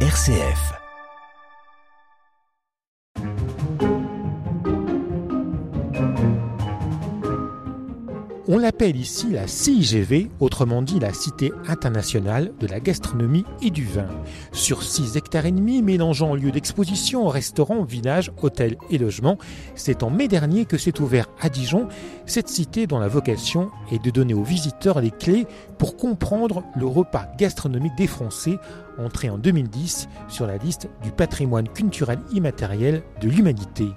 RCF. On l'appelle ici la CIGV, autrement dit la Cité internationale de la gastronomie et du vin. Sur 6 hectares et demi, mélangeant lieux d'exposition, restaurants, villages, hôtels et logements, c'est en mai dernier que s'est ouvert à Dijon cette cité dont la vocation est de donner aux visiteurs les clés pour comprendre le repas gastronomique des Français, entré en 2010 sur la liste du patrimoine culturel immatériel de l'humanité.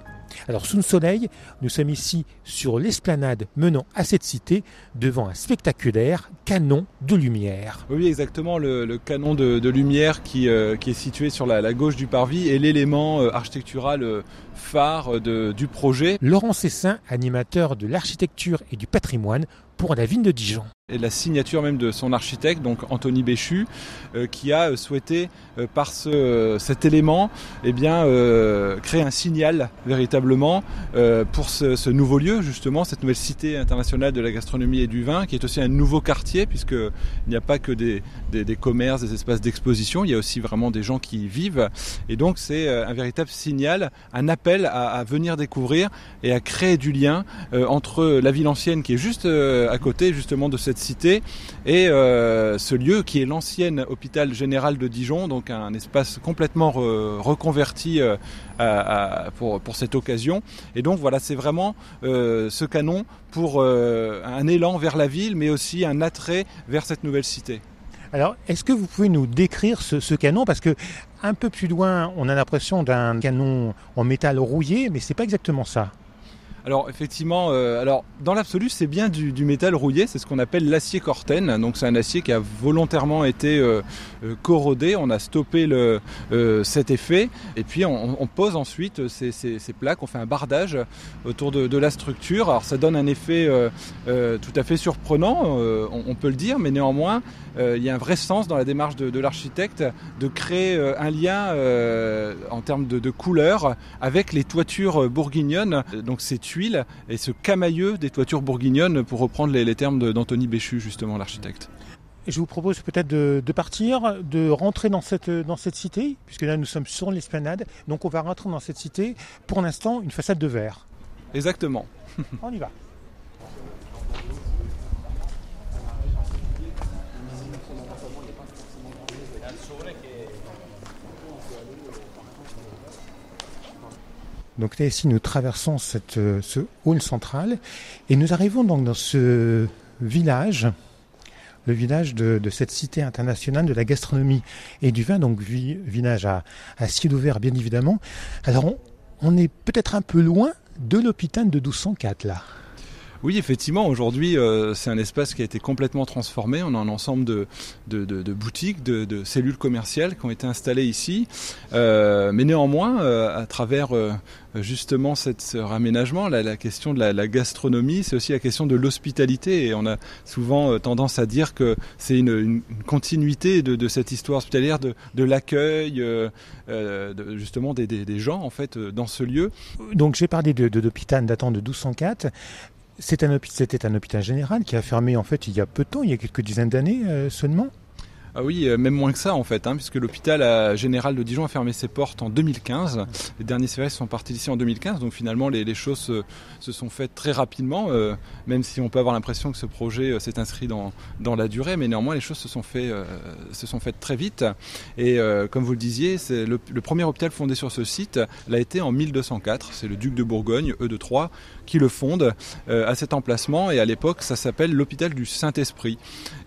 Alors sous le soleil, nous sommes ici sur l'esplanade menant à cette cité devant un spectaculaire canon de lumière. Oui exactement, le, canon de, lumière qui, euh, qui, est situé sur la, gauche du parvis est l'élément euh, architectural euh, phare du projet. Laurent Cessin, animateur de l'architecture et du patrimoine pour la ville de Dijon et la signature même de son architecte, donc Anthony Béchu, euh, qui a souhaité euh, par ce, cet élément eh bien, euh, créer un signal véritablement pour ce, nouveau lieu, justement, cette nouvelle cité internationale de la gastronomie et du vin, qui est aussi un nouveau quartier, puisqu'il n'y a pas que des, des, commerces, des espaces d'exposition, il y a aussi vraiment des gens qui y vivent. Et donc c'est un véritable signal, un appel à, à, venir découvrir et à créer du lien entre la ville ancienne qui est juste à côté justement de cette cité et euh, ce lieu qui est l'ancienne hôpital général de Dijon, donc un espace complètement reconverti euh, pour, cette occasion. Et donc voilà, c'est vraiment euh, ce canon pour un élan vers la ville, mais aussi un attrait vers cette nouvelle cité. Alors, est-ce que vous pouvez nous décrire ce, ce, canon? Parce que un peu plus loin, on a l'impression d'un canon en métal rouillé, mais c'est pas exactement ça. Alors effectivement, euh, alors dans l'absolu, c'est bien du, métal rouillé, c'est ce qu'on appelle l'acier Corten. Donc c'est un acier qui a volontairement été euh, euh, corrodé. On a stoppé le, cet effet et puis on, pose ensuite ces, plaques. On fait un bardage autour de, la structure. Alors ça donne un effet tout à fait surprenant, on, peut le dire, mais néanmoins il y a un vrai sens dans la démarche de, l'architecte de créer un lien en termes de, couleur avec les toitures bourguignonnes. Donc c'est tuiles et ce camailleux des toitures bourguignonnes, pour reprendre les, termes d'Anthony Béchu, justement, l'architecte. Je vous propose peut-être de, partir, de rentrer dans cette, dans cette cité, puisque là nous sommes sur l'esplanade. Donc on va rentrer dans cette cité, pour l'instant, une façade de verre. Exactement. on y va. Donc là, ici, nous traversons cette, euh, ce hall central et nous arrivons donc dans ce village, le village de, cette cité internationale de la gastronomie et du vin, donc village à, à ciel ouvert bien évidemment. Alors on, on est peut-être un peu loin de l'hôpital de 1204 là. Oui, effectivement, aujourd'hui, euh, c'est un espace qui a été complètement transformé. On a un ensemble de, de, boutiques, de, cellules commerciales qui ont été installées ici. Euh, mais néanmoins, euh, à travers justement cette, ce raménagement, la, question de la, gastronomie, c'est aussi la question de l'hospitalité. Et on a souvent tendance à dire que c'est une, continuité de, cette histoire hospitalière, de, l'accueil, justement des, gens en fait dans ce lieu. Donc j'ai parlé de, d'hôpital datant de 1204. C'était un, hôpital général qui a fermé en fait il y a peu de temps, il y a quelques dizaines d'années euh, seulement. Ah oui, euh, même moins que ça en fait, hein, puisque l'hôpital euh, général de Dijon a fermé ses portes en 2015. Les derniers services sont partis d'ici en 2015, donc finalement les, choses se, sont faites très rapidement, euh, même si on peut avoir l'impression que ce projet s'est inscrit dans, dans la durée, mais néanmoins les choses se sont, se sont faites très vite. Et comme vous le disiez, c'est le, premier hôpital fondé sur ce site l'a été en 1204. C'est le duc de Bourgogne, E de Troyes, qui le fonde à cet emplacement. Et à l'époque, ça s'appelle l'hôpital du Saint-Esprit.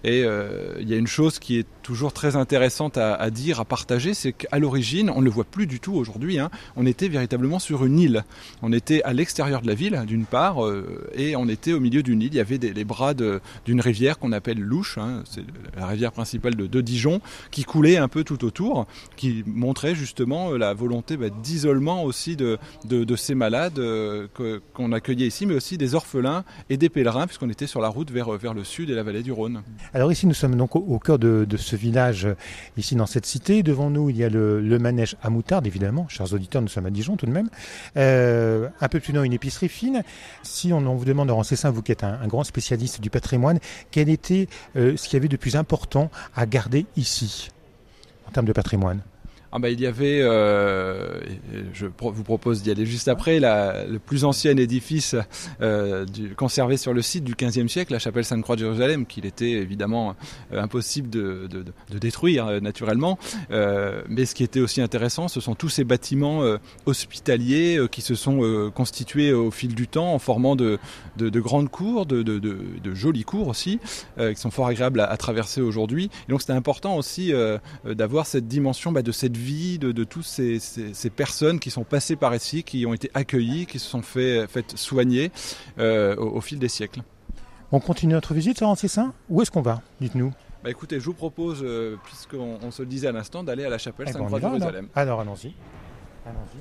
Et il y a une chose qui est toujours très intéressante à, dire, à partager, c'est qu'à l'origine, on ne le voit plus du tout aujourd'hui, hein, on était véritablement sur une île. On était à l'extérieur de la ville, d'une part, euh, et on était au milieu d'une île. Il y avait les bras d'une rivière qu'on appelle Louche, hein, c'est la rivière principale de, Dijon, qui coulait un peu tout autour, qui montrait justement euh, la volonté bah, d'isolement aussi de, ces malades euh, qu'on accueillait ici, mais aussi des orphelins et des pèlerins, puisqu'on était sur la route vers, vers le sud et la vallée du Rhône. Alors ici, nous sommes donc au, cœur de, de ce village ici dans cette cité. Devant nous, il y a le, manège à moutarde, évidemment. Chers auditeurs, nous sommes à Dijon tout de même. Euh, un peu plus loin, une épicerie fine. Si on, vous demande, Laurent Cessin, vous qui êtes un, grand spécialiste du patrimoine, quel était euh, ce qu'il y avait de plus important à garder ici en termes de patrimoine? Ah bah, il y avait, euh, je vous propose d'y aller juste après, le plus ancien édifice euh, conservé sur le site du XVe siècle, la chapelle Sainte-Croix de Jérusalem, qu'il était évidemment euh, impossible de, détruire naturellement. Mais ce qui était aussi intéressant, ce sont tous ces bâtiments hospitaliers qui se sont constitués au fil du temps en formant de, de grandes cours, de, jolies cours aussi, qui sont fort agréables à, à traverser aujourd'hui. Et donc c'était important aussi d'avoir cette dimension bah, de cette vie de, de toutes ces, ces, ces, personnes qui sont passées par ici, qui ont été accueillies, qui se sont fait, fait soigner euh, au, au, fil des siècles. On continue notre visite, Laurent Cessin Où est-ce qu'on va? Dites-nous. Bah écoutez, je vous propose, euh, puisqu'on on se le disait à l'instant, d'aller à la chapelle eh Sainte-Croix de Jérusalem. Alors, alors allons-y. Allons-y.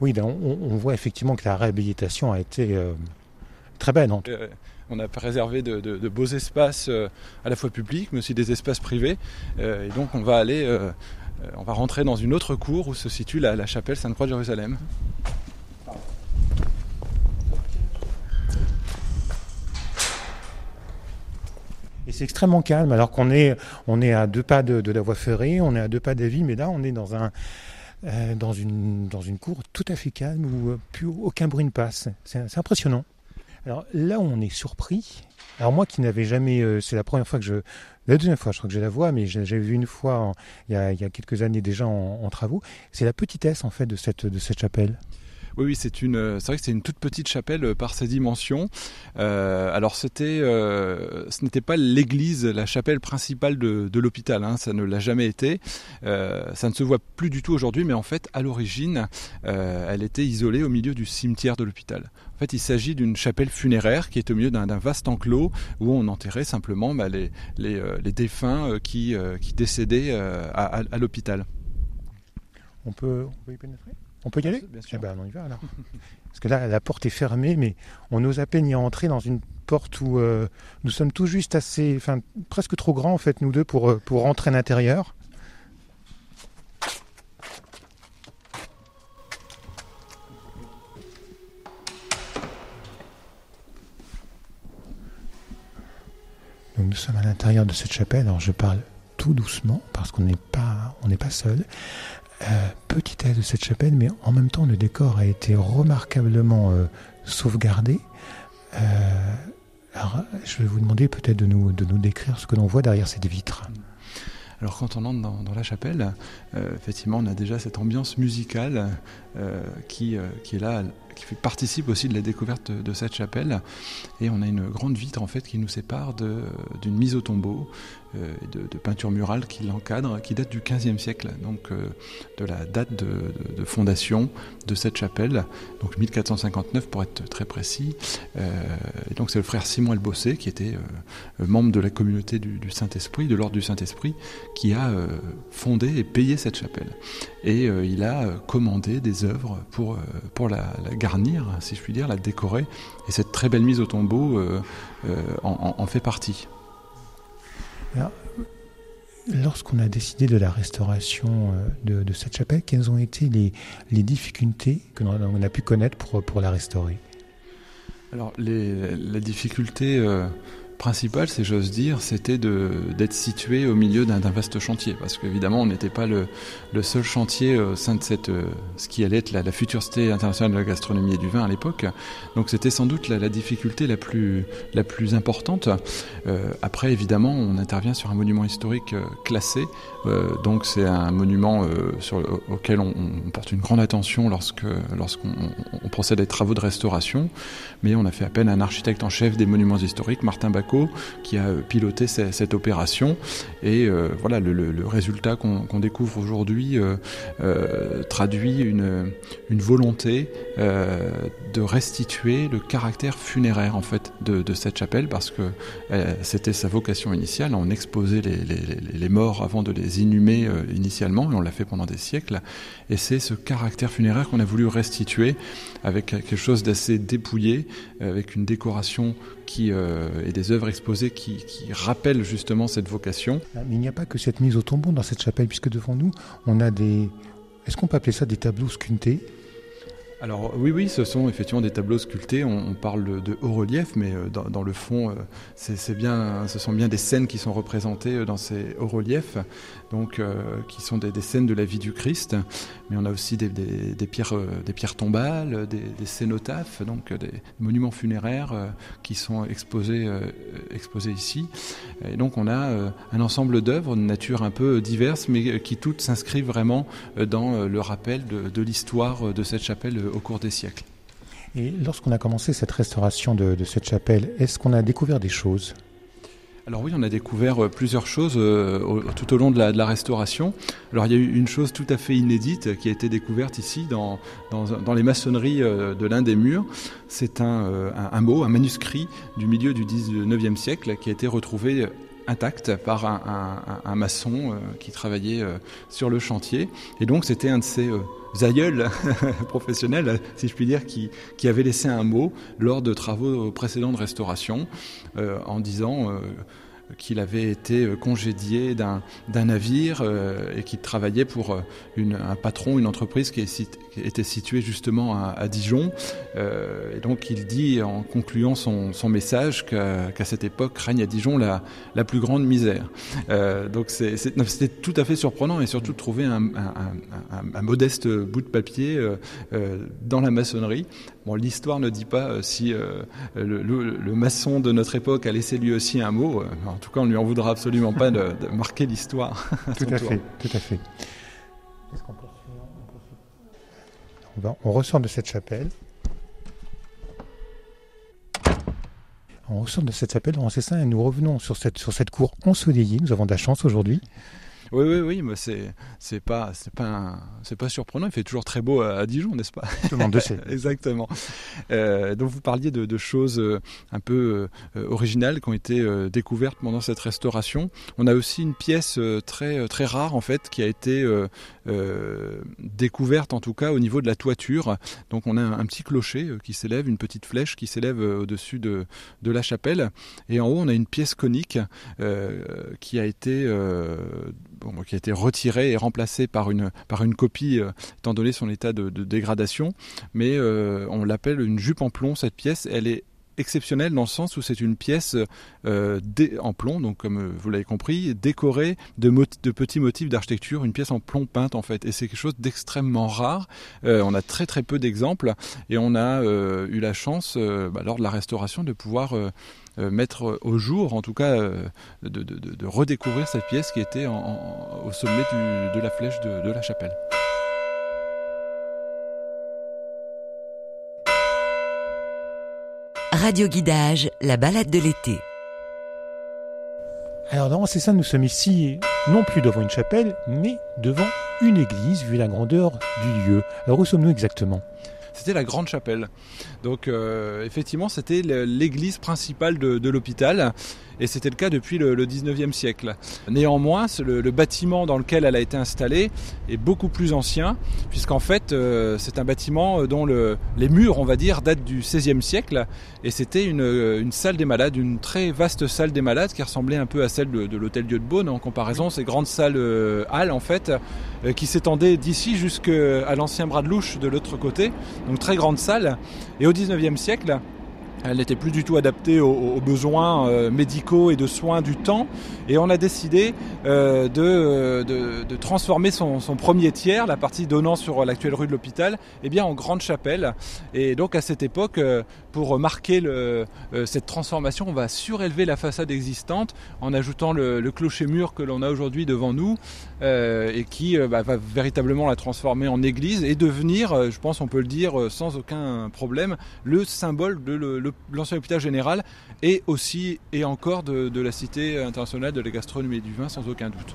Oui, ben, on, on, voit effectivement que la réhabilitation a été euh, très belle. Euh, on a préservé de, de, de beaux espaces euh, à la fois publics, mais aussi des espaces privés. Euh, et donc on va aller, euh, on va rentrer dans une autre cour où se situe la, la chapelle Sainte-Croix de Jérusalem. Et c'est extrêmement calme, alors qu'on est, on est à deux pas de, de, la voie ferrée, on est à deux pas d'Avis, mais là on est dans un, dans une, dans une cour tout à fait calme où plus aucun bruit ne passe. C'est impressionnant. Alors là on est surpris, alors moi qui n'avais jamais, euh, c'est la première fois que je, la deuxième fois je crois que je la vois, mais j'ai vu une fois en, il, y a, il, y a, quelques années déjà en, en travaux, c'est la petitesse en fait de cette, de cette chapelle. Oui, oui, c'est une, c'est vrai que c'est une toute petite chapelle euh, par ses dimensions. Euh, alors c'était, euh, ce n'était pas l'église, la chapelle principale de, l'hôpital, hein, ça ne l'a jamais été. Euh, ça ne se voit plus du tout aujourd'hui, mais en fait, à l'origine, euh, elle était isolée au milieu du cimetière de l'hôpital. En fait, il s'agit d'une chapelle funéraire qui est au milieu d'un vaste enclos où on enterrait simplement bah, les, les, euh, défunts qui, décédaient à, à, à l'hôpital. On peut, on peut y pénétrer? On peut y aller Bien sûr. Eh ben, on y va alors. Parce que là, la porte est fermée, mais on ose à peine y entrer dans une porte où euh, nous sommes tout juste assez, enfin presque trop grands en fait, nous deux, pour, pour rentrer à l'intérieur. Donc nous sommes à l'intérieur de cette chapelle. Alors je parle tout doucement parce qu'on n'est pas, on n'est pas seul. Euh, petitesse de cette chapelle, mais en même temps le décor a été remarquablement euh, sauvegardé. Euh, je vais vous demander peut-être de nous, de nous décrire ce que l'on voit derrière cette vitre. Alors quand on entre dans, dans la chapelle, effectivement, on a déjà cette ambiance musicale qui, qui, est là, qui participe aussi de la découverte de, cette chapelle. Et on a une grande vitre en fait qui nous sépare d'une mise au tombeau euh, de, de, peinture murale qui l'encadre, qui date du XVe siècle, donc euh, de la date de, fondation de cette chapelle, donc 1459 pour être très précis. Euh, et donc c'est le frère Simon Elbossé qui était membre de la communauté du, Saint-Esprit, de l'ordre du Saint-Esprit, qui a fondé et payé cette chapelle. Et il a commandé des œuvres pour, pour la, la, garnir, si je puis dire, la décorer. Et cette très belle mise au tombeau en, en, en fait partie. Lorsqu'on a décidé de la restauration de, de, cette chapelle, quelles ont été les, les difficultés que l'on a pu connaître pour, pour la restaurer? Alors, les, la difficulté euh, principale, si j'ose dire, c'était d'être situé au milieu d'un vaste chantier. Parce qu'évidemment, on n'était pas le, le, seul chantier au sein de cette, euh, ce qui allait être la, la future cité internationale de la gastronomie et du vin à l'époque. Donc c'était sans doute la, difficulté la plus, la plus importante. Euh, après, évidemment, on intervient sur un monument historique euh, classé. Donc c'est un monument sur, auquel on, porte une grande attention lorsqu'on on procède à des travaux de restauration. Mais on a fait appel à un architecte en chef des monuments historiques, Martin Bacot, qui a piloté cette, opération. Et euh, voilà, le, résultat qu'on qu découvre aujourd'hui euh, euh, traduit une, volonté euh, de restituer le caractère funéraire en fait de, cette chapelle parce que euh, c'était sa vocation initiale. On exposait les, morts avant de les inhumer euh, initialement et on l'a fait pendant des siècles. Et c'est ce caractère funéraire qu'on a voulu restituer avec quelque chose d'assez dépouillé, avec une décoration qui, euh, et des œuvres exposées qui, qui, rappellent justement cette vocation. Mais il n'y a pas que cette mise au tombeau dans cette chapelle, puisque devant nous, on a des... Est-ce qu'on peut appeler ça des tableaux sculptés? Alors oui, oui, ce sont effectivement des tableaux sculptés. On, parle de haut relief, mais euh, dans, le fond, euh, c'est bien, ce sont bien des scènes qui sont représentées dans ces hauts reliefs, donc qui sont des, scènes de la vie du Christ. Mais on a aussi des, pierres, des pierres tombales, des, cénotaphes, donc des monuments funéraires qui sont exposés, exposés ici. Et donc on a un ensemble d'œuvres de nature un peu diverses, mais qui toutes s'inscrivent vraiment dans le rappel de l'histoire de cette chapelle au cours des siècles. Et lorsqu'on a commencé cette restauration de, cette chapelle, est-ce qu'on a découvert des choses? Alors oui, on a découvert euh, plusieurs choses euh, tout au long de la, restauration. Alors il y a eu une chose tout à fait inédite qui a été découverte ici dans, dans, les maçonneries euh, de l'un des murs. C'est un, un, mot, un manuscrit du milieu du 19e siècle qui a été retrouvé intact par un, maçon qui travaillait sur le chantier. Et donc c'était un de ces aïeul professionnel, si je puis dire, qui, qui, avait laissé un mot lors de travaux précédents de restauration euh, en disant euh, qu'il avait été euh, congédié d'un navire euh, et qu'il travaillait pour euh, un patron, une entreprise qui, était située justement à, Dijon. et donc il dit en concluant son, son message qu'à cette époque règne à Dijon la, la plus grande misère. donc c'était tout à fait surprenant et surtout de trouver un, un, un modeste bout de papier dans la maçonnerie. Bon, l'histoire ne dit pas si le, le, maçon de notre époque a laissé lui aussi un mot en tout cas, on ne lui en voudra absolument pas de, marquer l'histoire. tout à fait, tout à fait. on, on ressort de cette chapelle. On ressort de cette chapelle, on sait ça, et nous revenons sur cette, sur cette cour ensoleillée. Nous avons de la chance aujourd'hui. Oui, oui, oui, mais c'est c'est pas c'est pas c'est pas surprenant. Il fait toujours très beau à, Dijon, n'est-ce pas? Tout le monde le sait. Exactement. Euh, donc vous parliez de, de choses euh, un peu euh, originales qui ont été euh, découvertes pendant cette restauration. On a aussi une pièce très très rare en fait qui a été découverte en tout cas au niveau de la toiture. Donc on a un, petit clocher qui s'élève, une petite flèche qui s'élève au-dessus de de la chapelle, et en haut on a une pièce conique qui a été qui a été retiré et remplacé par une, par une copie, euh, étant donné son état de, dégradation. Mais euh, on l'appelle une jupe en plomb, cette pièce. Elle est exceptionnelle dans le sens où c'est une pièce euh, en plomb, donc comme vous l'avez compris, décorée de, petits motifs d'architecture, une pièce en plomb peinte en fait, et c'est quelque chose d'extrêmement rare. on a très très peu d'exemples et on a eu la chance bah, lors de la restauration de pouvoir euh, mettre au jour, en tout cas, euh, de, redécouvrir cette pièce qui était au sommet de la flèche de, la chapelle. Radio Guidage, la balade de l'été. Alors dans c'est ça, nous sommes ici non plus devant une chapelle, mais devant une église, vu la grandeur du lieu. Alors où sommes-nous exactement? C'était la grande chapelle. Donc euh, effectivement, c'était l'église principale de, l'hôpital et c'était le cas depuis le, 19e siècle. Néanmoins, le, bâtiment dans lequel elle a été installée est beaucoup plus ancien, puisqu'en fait, euh, c'est un bâtiment dont les murs, on va dire, datent du 16e siècle, et c'était une, salle des malades, une très vaste salle des malades qui ressemblait un peu à celle de, l'hôtel Dieu de Beaune en comparaison, ces grandes salles euh, halles en fait, qui s'étendaient d'ici jusqu'à l'ancien bras de louche de l'autre côté donc très grande salle. Et au 19e siècle, elle n'était plus du tout adaptée aux, besoins euh, médicaux et de soins du temps. Et on a décidé euh, de, de, transformer son, premier tiers, la partie donnant sur l'actuelle rue de l'hôpital, eh bien en grande chapelle. Et donc à cette époque, euh, pour marquer cette transformation, on va surélever la façade existante en ajoutant le, clocher-mur que l'on a aujourd'hui devant nous et qui bah, va véritablement la transformer en église et devenir, je pense on peut le dire sans aucun problème, le symbole de le l'ancien hôpital général et aussi et encore de, la Cité internationale de la gastronomie et du vin sans aucun doute.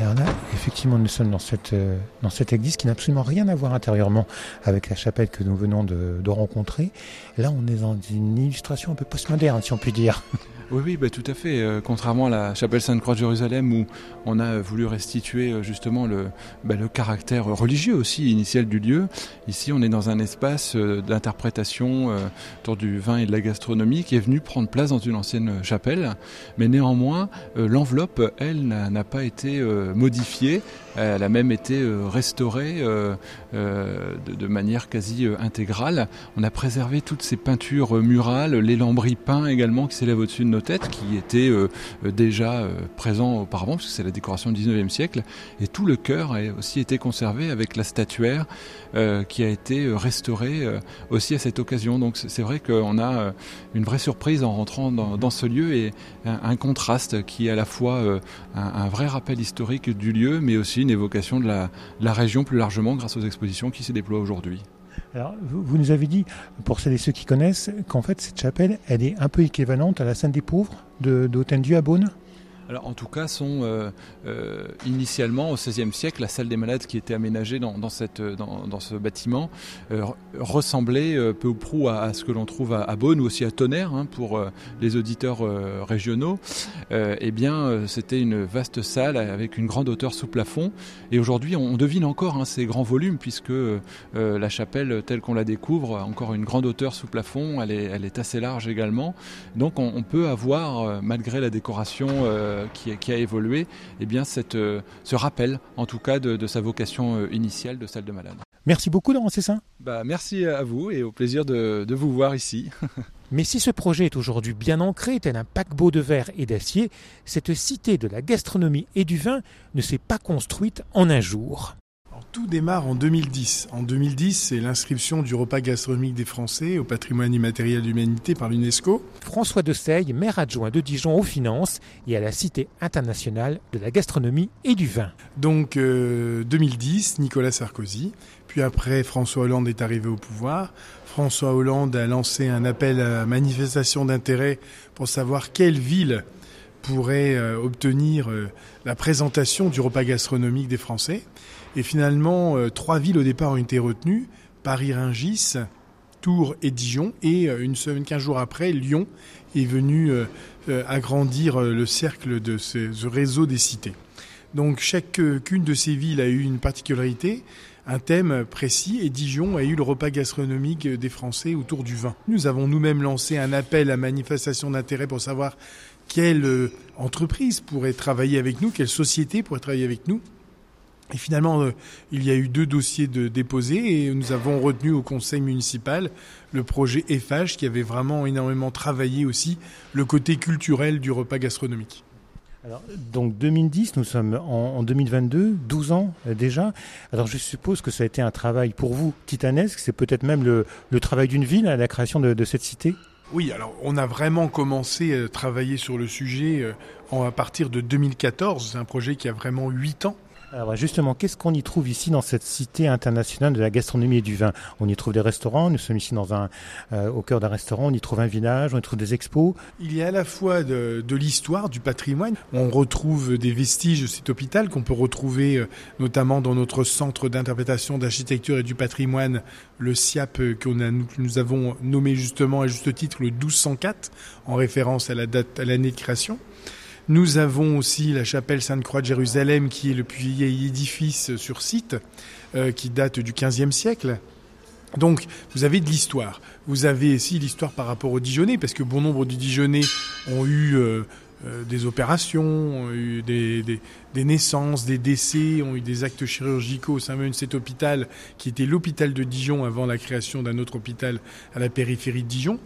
Alors là, effectivement, nous sommes dans cette, euh, dans cette église qui n'a absolument rien à voir intérieurement avec la chapelle que nous venons de, de rencontrer. Là, on est dans une illustration un peu postmoderne, si on peut dire. Oui, oui, bah, tout à fait. Euh, contrairement à la chapelle Sainte-Croix de Jérusalem où on a voulu restituer euh, justement le, bah, le caractère religieux aussi initial du lieu, ici on est dans un espace euh, d'interprétation autour du vin et de la gastronomie qui est venu prendre place dans une ancienne chapelle. Mais néanmoins, l'enveloppe, elle, n'a pas été modifiée. Elle a même été restaurée de, manière quasi intégrale. On a préservé toutes ces peintures murales, les lambris peints également qui s'élèvent au-dessus de nos têtes, qui étaient euh, déjà euh, présents auparavant, parce que c'est la décoration du 19e siècle. Et tout le cœur a aussi été conservé avec la statuaire euh, qui a été restaurée aussi à cette occasion. Donc c'est vrai qu'on a une vraie surprise en rentrant dans, ce lieu et un, contraste qui est à la fois un, vrai rappel historique du lieu, mais aussi une évocation de la région plus largement grâce aux expositions qui se déploient aujourd'hui. Alors, vous, nous avez dit, pour celles et ceux qui connaissent, qu'en fait, cette chapelle, elle est un peu équivalente à la Sainte des Pauvres d'Hôtel-Dieu à Beaune? Alors, en tout cas, sont euh, euh, initialement au XVIe siècle, la salle des malades qui était aménagée dans, cette, dans, ce bâtiment euh, ressemblait peu ou prou à, ce que l'on trouve à, Beaune ou aussi à Tonnerre hein, pour les auditeurs régionaux. eh bien, c'était une vaste salle avec une grande hauteur sous plafond. Et aujourd'hui, on, devine encore hein, ces grands volumes puisque la chapelle telle qu'on la découvre a encore une grande hauteur sous plafond. Elle est, elle est assez large également. Donc, on, peut avoir, malgré la décoration euh, qui, a évolué, eh bien cette, euh, ce rappel en tout cas de, sa vocation euh, initiale de salle de malade. Merci beaucoup Laurent Cessin. Bah, merci à vous et au plaisir de, de vous voir ici. Mais si ce projet est aujourd'hui bien ancré, tel un paquebot de verre et d'acier, cette cité de la gastronomie et du vin ne s'est pas construite en un jour tout démarre en 2010. En 2010, c'est l'inscription du repas gastronomique des Français au patrimoine immatériel de l'humanité par l'UNESCO. François de Seille, maire adjoint de Dijon aux finances et à la Cité internationale de la gastronomie et du vin. Donc 2010, euh, Nicolas Sarkozy. Puis après, François Hollande est arrivé au pouvoir. François Hollande a lancé un appel à manifestation d'intérêt pour savoir quelle ville pourrait euh, obtenir euh, la présentation du repas gastronomique des Français. Et finalement, euh, trois villes au départ ont été retenues Paris-Ringis, Tours et Dijon. Et une semaine, quinze jours après, Lyon est venu agrandir le cercle de ce réseau des cités. Donc chacune de ces villes a eu une particularité un thème précis et Dijon a eu le repas gastronomique des Français autour du vin. Nous avons nous-mêmes lancé un appel à manifestation d'intérêt pour savoir quelle euh, entreprise pourrait travailler avec nous, quelle société pourrait travailler avec nous. Et finalement, euh, il y a eu deux dossiers de déposés et nous avons retenu au conseil municipal le projet EFH qui avait vraiment énormément travaillé aussi le côté culturel du repas gastronomique. Alors, donc 2010, nous sommes en, 2022, 12 ans euh, déjà. Alors je suppose que ça a été un travail pour vous titanesque, c'est peut-être même le, travail d'une ville à la création de cette cité oui, alors on a vraiment commencé à travailler sur le sujet euh, à partir de 2014. C'est un projet qui a vraiment 8 ans. Alors justement, qu'est-ce qu'on y trouve ici dans cette cité internationale de la gastronomie et du vin? On y trouve des restaurants, nous sommes ici dans un, euh, au cœur d'un restaurant, on y trouve un village, on y trouve des expos. Il y a à la fois de, l'histoire, du patrimoine, on retrouve des vestiges de cet hôpital qu'on peut retrouver euh, notamment dans notre centre d'interprétation d'architecture et du patrimoine, le SIAP, euh, que nous avons nommé justement à juste titre le 1204, en référence à la date, à l'année de création. Nous avons aussi la chapelle Sainte-Croix de Jérusalem, qui est le plus vieil édifice sur site, euh, qui date du XVe siècle. Donc, vous avez de l'histoire. Vous avez aussi l'histoire par rapport aux Dijonnais, parce que bon nombre de Dijonnais ont eu euh, des opérations, ont eu des, des, naissances, des décès, ont eu des actes chirurgicaux au sein même de cet hôpital, qui était l'hôpital de Dijon avant la création d'un autre hôpital à la périphérie de Dijon.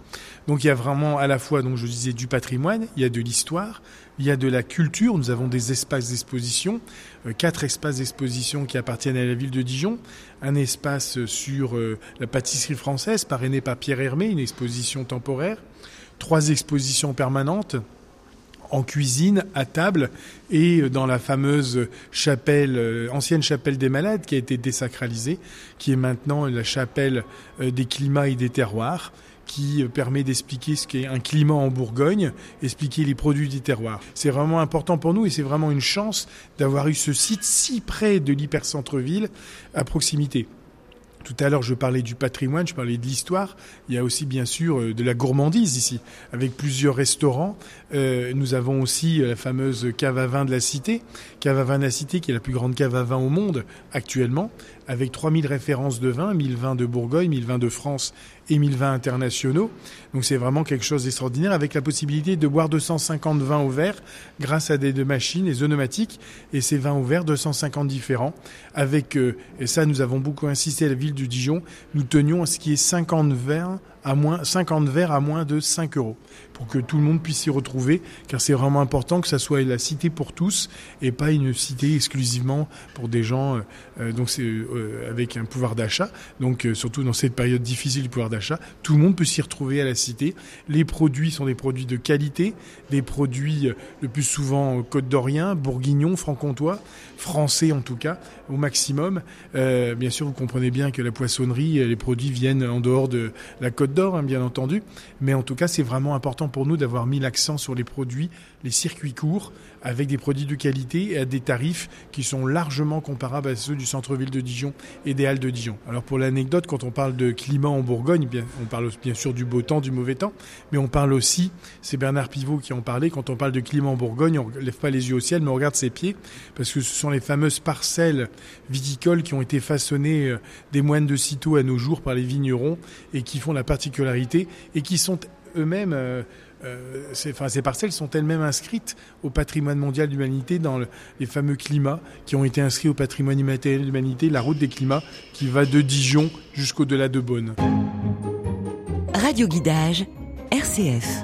Donc il y a vraiment à la fois, donc je disais, du patrimoine, il y a de l'histoire, il y a de la culture. Nous avons des espaces d'exposition, euh, quatre espaces d'exposition qui appartiennent à la ville de Dijon. Un espace sur euh, la pâtisserie française, parrainé par Pierre Hermé, une exposition temporaire. Trois expositions permanentes en cuisine, à table et euh, dans la fameuse chapelle, ancienne chapelle des malades qui a été désacralisée, qui est maintenant la chapelle des climats et des terroirs qui permet d'expliquer ce qu'est un climat en Bourgogne, expliquer les produits du terroir. C'est vraiment important pour nous et c'est vraiment une chance d'avoir eu ce site si près de l'hypercentre-ville à proximité. Tout à l'heure, je parlais du patrimoine, je parlais de l'histoire. Il y a aussi, bien sûr, euh, de la gourmandise ici, avec plusieurs restaurants. Euh, nous avons aussi la fameuse cave à vin de la Cité, cave à vin de la Cité, qui est la plus grande cave à vin au monde actuellement, avec 3000 références de vin, 1000 vins de Bourgogne, 1000 vins de France et 1000 vins internationaux. Donc c'est vraiment quelque chose d'extraordinaire, avec la possibilité de boire 250 vins au verre grâce à des deux machines, les œnomatiques, et ces vins au verre, 250 différents, avec, euh, et ça nous avons beaucoup insisté à la ville du Dijon, nous tenions à ce qui est 50 verres à moins 50 verres à moins de 5 euros. Pour que tout le monde puisse s'y retrouver car c'est vraiment important que ça soit la cité pour tous et pas une cité exclusivement pour des gens euh, euh, donc euh, avec un pouvoir d'achat. Donc surtout dans cette période difficile du pouvoir d'achat tout le monde peut s'y retrouver à la cité. Les produits sont des produits de qualité des produits le plus souvent côte d'Orient bourguignon franc-comtois français en tout cas au maximum bien sûr vous comprenez bien que la poissonnerie les produits viennent en dehors de la côte d'Or, hein, bien entendu. Mais en tout cas, c'est vraiment important pour nous d'avoir mis l'accent sur les produits, les circuits courts, avec des produits de qualité et à des tarifs qui sont largement comparables à ceux du centre-ville de Dijon et des Halles de Dijon. Alors pour l'anecdote, quand on parle de climat en Bourgogne, on parle bien sûr du beau temps, du mauvais temps, mais on parle aussi, c'est Bernard Pivot qui en parlait, quand on parle de climat en Bourgogne, on ne lève pas les yeux au ciel, mais on regarde ses pieds, parce que ce sont les fameuses parcelles viticoles qui ont été façonnées euh, des moines de Cîteaux à nos jours par les vignerons et qui font la particularité et qui sont eux-mêmes... Euh, euh, ces, enfin, ces, parcelles sont elles-mêmes inscrites au patrimoine mondial de l'humanité dans les fameux climats qui ont été inscrits au patrimoine immatériel de l'humanité, la route des climats qui va de Dijon jusqu'au-delà de Beaune. Radio Guidage, RCF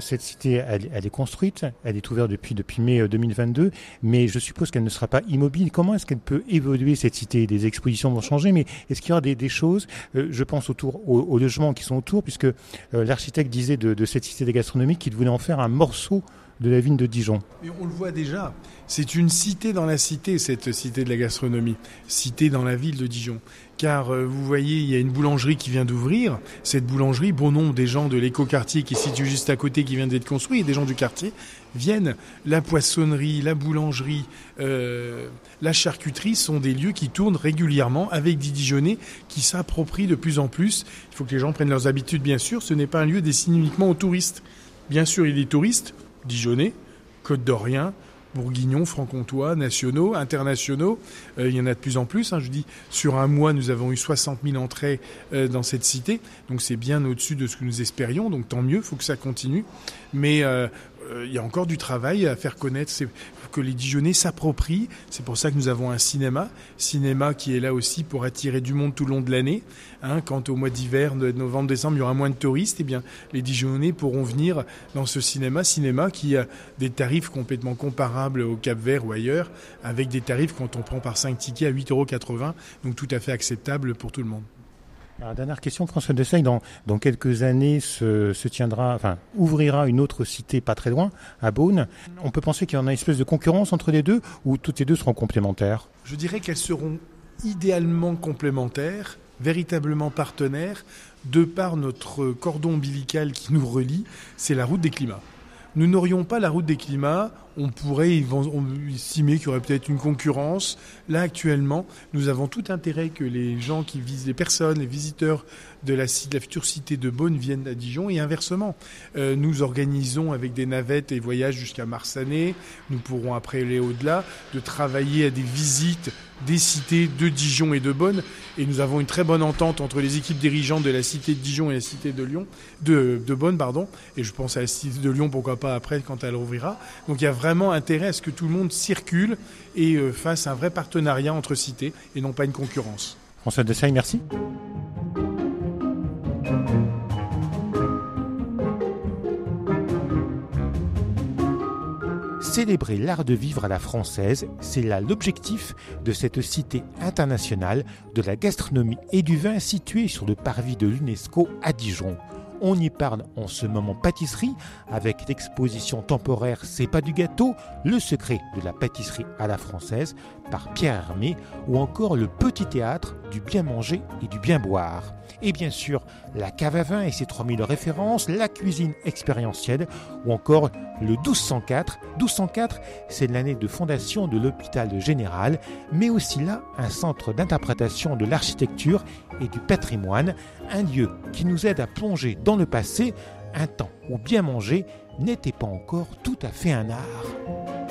cette cité, elle, est construite, elle est ouverte depuis, mai 2022, euh, mais je suppose qu'elle ne sera pas immobile. Comment est-ce qu'elle peut évoluer, cette cité? Des expositions vont changer, mais est-ce qu'il y aura des, choses, euh, je pense autour, aux, logements qui sont autour, puisque euh, l'architecte disait de, de, cette cité de gastronomie qu'il voulait en faire un morceau de la ville de Dijon. on le voit déjà, c'est une cité dans la cité, cette cité de la gastronomie, cité dans la ville de Dijon. Car euh, vous voyez, il y a une boulangerie qui vient d'ouvrir. Cette boulangerie, bon nombre des gens de l'écoquartier qui est situé juste à côté, qui vient d'être construit, et des gens du quartier viennent. La poissonnerie, la boulangerie, euh, la charcuterie sont des lieux qui tournent régulièrement avec des Dijonnais qui s'approprient de plus en plus. Il faut que les gens prennent leurs habitudes, bien sûr. Ce n'est pas un lieu destiné uniquement aux touristes. Bien sûr, il y a Dijonais, Côte d'Orient, bourguignons, franc-comtois, nationaux, internationaux. Euh, il y en a de plus en plus. Hein. Je dis, sur un mois, nous avons eu 60 000 entrées euh, dans cette cité. Donc c'est bien au-dessus de ce que nous espérions. Donc tant mieux, il faut que ça continue. Mais euh, il y a encore du travail à faire connaître que les Dijonnais s'approprient. C'est pour ça que nous avons un cinéma, cinéma qui est là aussi pour attirer du monde tout le long de l'année. Hein, quand au mois d'hiver, novembre, décembre, il y aura moins de touristes, eh bien, les Dijonnais pourront venir dans ce cinéma, cinéma qui a des tarifs complètement comparables au Cap Vert ou ailleurs, avec des tarifs quand on prend par 5 tickets à 8,80 euros, donc tout à fait acceptable pour tout le monde dernière question, François Dessay. Dans, dans quelques années, se, se, tiendra, enfin, ouvrira une autre cité pas très loin, à Beaune. On peut penser qu'il y en a une espèce de concurrence entre les deux ou toutes les deux seront complémentaires? Je dirais qu'elles seront idéalement complémentaires, véritablement partenaires, de par notre cordon ombilical qui nous relie, c'est la route des climats. Nous n'aurions pas la route des climats, on pourrait estimer qu'il y aurait peut-être une concurrence. Là, actuellement, nous avons tout intérêt que les gens qui visent, les personnes, les visiteurs de la, future cité de Beaune viennent à Dijon et inversement. Euh, nous organisons avec des navettes et voyages jusqu'à Marsanet. Nous pourrons après aller au-delà, de travailler à des visites des cités de Dijon et de Beaune. Et nous avons une très bonne entente entre les équipes dirigeantes de la cité de Dijon et la cité de Lyon, de, de Beaune, pardon. Et je pense à la cité de Lyon, pourquoi pas après quand elle rouvrira. Donc il y a vraiment intérêt à ce que tout le monde circule et euh, fasse un vrai partenariat entre cités et non pas une concurrence. François Dessailles, merci. Célébrer l'art de vivre à la française, c'est là l'objectif de cette cité internationale de la gastronomie et du vin située sur le parvis de l'UNESCO à Dijon. On y parle en ce moment pâtisserie avec l'exposition temporaire C'est pas du gâteau, le secret de la pâtisserie à la française par Pierre Hermé ou encore le petit théâtre du bien manger et du bien boire. Et bien sûr, la cave à vin et ses 3000 références, la cuisine expérientielle ou encore le 1204. 1204, c'est l'année de fondation de l'hôpital général, mais aussi là un centre d'interprétation de l'architecture et du patrimoine, un lieu qui nous aide à plonger dans le passé, un temps où bien manger n'était pas encore tout à fait un art.